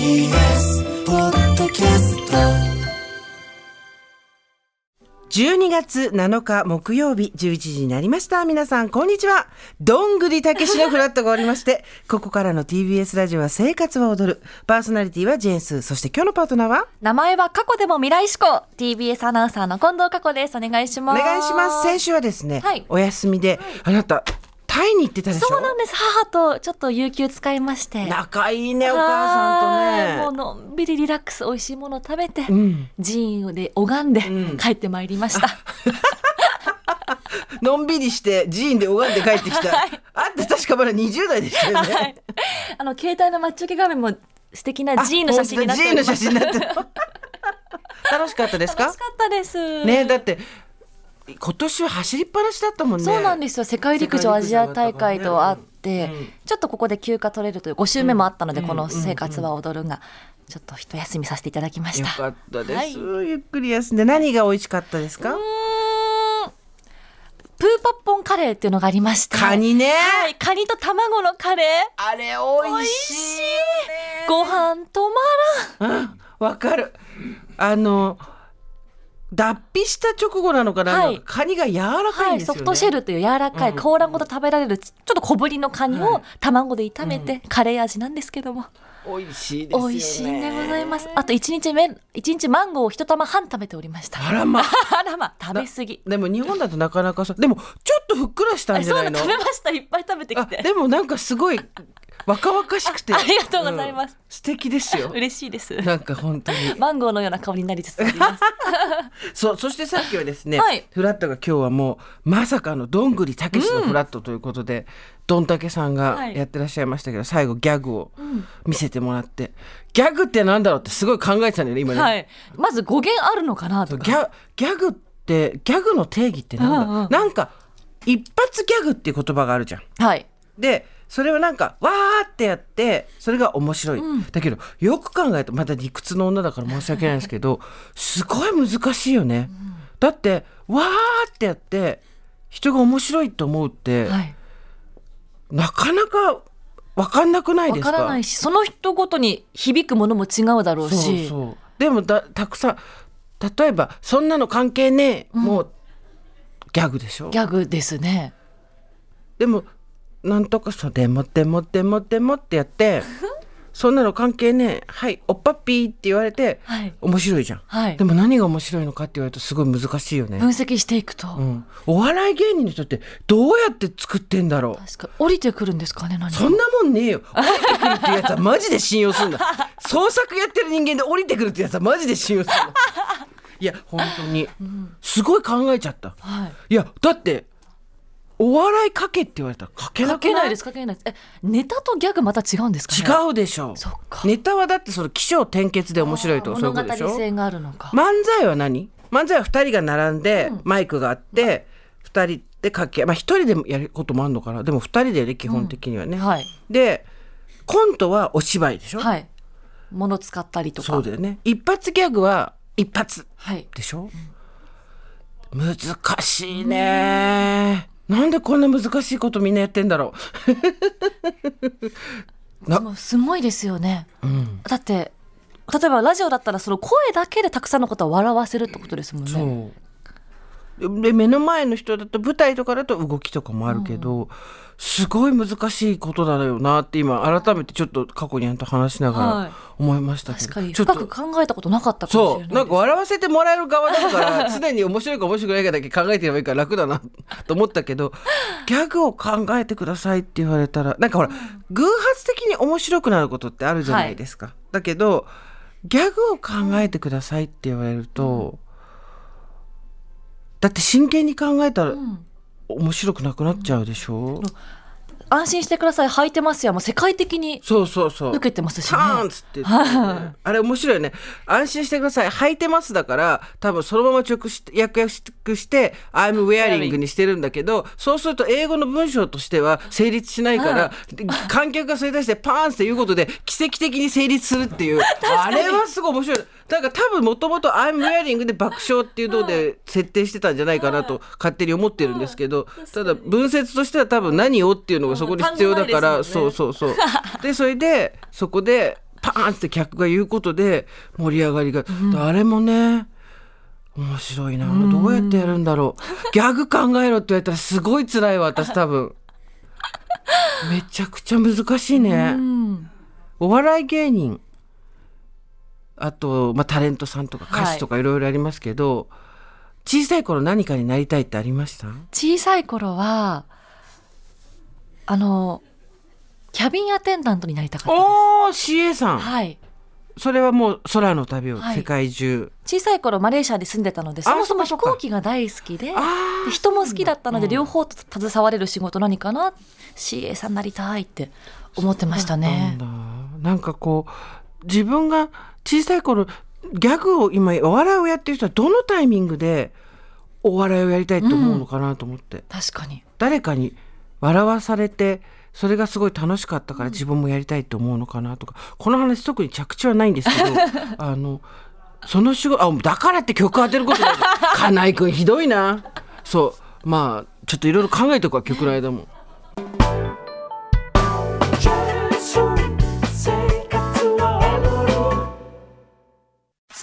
TBS ポッドキャスト12月7日木曜日11時になりました。皆さん、こんにちは。どんぐりたけしのフラットがおりまして、ここからの TBS ラジオは生活は踊る。パーソナリティはジェーンスー。そして今日のパートナーは？名前は過去でも未来志向 TBS アナウンサーの近藤佳子ですお願いしおます願いします。先週はですね、はいお休みで、あなた、タイに行ってたでしょ？そうなんです。母とちょっと有給使いまして。仲いいね、お母さんとね。はいもうのんびりリラックス美味しいもの食べて、ん。寺院で拝んでん。帰ってまいりました、のんびりして寺院で拝んで帰ってきた。あんた確かまだ20代でしたよね。はい。あの携帯の待ち受け画面も素敵な寺院の写真になってお寺院の写真になってる。楽しかったですか？楽しかったです。ねだって今年は走りっぱなしだったもんね。そうなんですよ。世界陸上アジア大会とあって、うんちょっとここで休暇取れるという5週目もあったので、この生活は踊るがちょっと一休みさせていただきました。よかったです、はい。ゆっくり休んで何が美味しかったですか？うーん。プーパッポンカレーっていうのがありまして。カニね、はい。カニと卵のカレー。あれ美味しいよねご飯止まうんわかる。あの脱皮した直後なのかな、はい。カニが柔らかいんですよね、ソフトシェルという柔らかい甲羅ごと食べられるちょっと小ぶりのカニはを卵で炒めて、カレー味なんですけども。美味しいですよね。美味しいんでございます。あと一日目一日マンゴーを一玉半食べておりました。あらま。あらま。食べ過ぎ。でも日本だとなかなかさでもちょっとふっくらしたんじゃないの？食べました。いっぱい食べてきあてでもなんかすごい若々しくて。あありがとうございます。ん。素敵ですよ。嬉しいです。なんか本当に。マンゴーのような香りになりつつあります。そうそしてさっきはですね、はい。フラットが今日はもうまさかのどんぐりたけしのフラットということで、どんたけさんがはい。やってらっしゃいましたけど、最後ギャグを見せてもらって、ギャグってなんだろうってすごい考えてたんだよね今ね、はい。まず語源あるのかなとか。ギャギャグってギャグの定義ってなんだ、うんうん。なんか一発ギャグっていう言葉があるじゃん。はい。でそれはなんかわーってやってそれが面白い、だけどよく考えるとまた理屈の女だから申し訳ないんですけどすごい難しいよね、だってわーってやって人が面白いと思うって、はい。なかなか分かんなくないですか？わからないしその人ごとに響くものも違うだろうそうしそう。でもだたくさん例えば「そんなの関係ねえ」もうギャグでしょ？ギャグですね。でもなんとかそうでもでもでもでもってやって そんなの関係ねえ。はいおっぱっぴーって言われて、はい。面白いじゃん、はい。でも何が面白いのかって言われるとすごい難しいよね、分析していくと、うん、お笑い芸人の人ってどうやって作ってんだろう。確か降りてくるんですかね何か。そんなもんねえよ。降りてくるってやつはマジで信用するんだ 創作やってる人間で降りてくるってやつはマジで信用するのいや本当に。すごい考えちゃった。はい。いやだってお笑いかけって言われたらかけなくない？かけないですかけないです。えネタとギャグまた違うんですかね？違うでしょ。そっか。ネタはだってその起承転結で面白いとかそういうことでしょ？性があるのか。漫才は何？漫才は2人が並んで、マイクがあって2人で掛けまあ1人でもやることもあるのかな？でも2人でね基本的にはね、はい。でコントはお芝居でしょ、はい。物使ったりとか。そうだよね。一発ギャグは一発はい。でしょ、難しいねなんでこんな難しいことみんなやってんだろ な。でもすごいですよね。う、うん、だって例えばラジオだったらその声だけでたくさんのことを笑わせるってことですもんねで目の前の人だと舞台とかだと動きとかもあるけど、すごい難しいことだよなって今改めてちょっと過去にあんと話しながはい。ら思いましたけど、確かに。ちょっと深く考えたことなかったかもしれないそう。なんか笑わせてもらえる側だから常に面白いか面白くないかだけ考えてればいいから楽だなと思ったけど ギャグを考えてくださいって言われたらなんかほら偶発的に面白くなることってあるじゃないですか、だけどギャグを考えてくださいって言われると、だって真剣に考えたら面白くなくなっちゃうでしょ、安心してください履いてますやもう世界的にそうそうそう。受けてますしパねーンっつってね、あれ面白いよね。安心してください。履いてますだから多分そのまま直して訳訳して I'm wearing にしてるんだけどそうすると英語の文章としては成立しないから、で観客がそれに対してパーンって言うことで奇跡的に成立するっていう。あれはすごい面白いだから多分もともと I'm wearing で爆笑っていうので設定してたんじゃないかなと勝手に思ってるんですけどただ文節としては多分何をっていうのがそこに必要だから、そうそうそう。でそれでそこでパーンって客が言うことで盛り上がりが、あれもね面白いな。どうやってやるんだろう。ギャグ考えろって言われたらすごい辛いわ私多分。めちゃくちゃ難しいね。うん。お笑い芸人あと、まあ、タレントさんとか歌手とかいろいろありますけど、小さい頃何かになりたいってありました？小さい頃はあのキャビンアテンダントになりたかったです。おー CA さん、はい。それはもう空の旅をはい。世界中、小さい頃マレーシアで住んでたのでそもそも飛行機が大好きであで人も好きだったので両方と携われる仕事何かな？CA さんになりたいって思ってましたね。なんだ。なんかこう自分が小さい頃ギャグを今お笑いをやってる人はどのタイミングでお笑いをやりたいと思うのかなと思って、確かに。誰かに笑わされてそれがすごい楽しかったから自分もやりたいと思うのかなとか。この話特に着地はないんですけど あのその仕事あだからって曲当てることない金井君ひどいな。そう。まあちょっといろいろ考えておくわ曲の間も。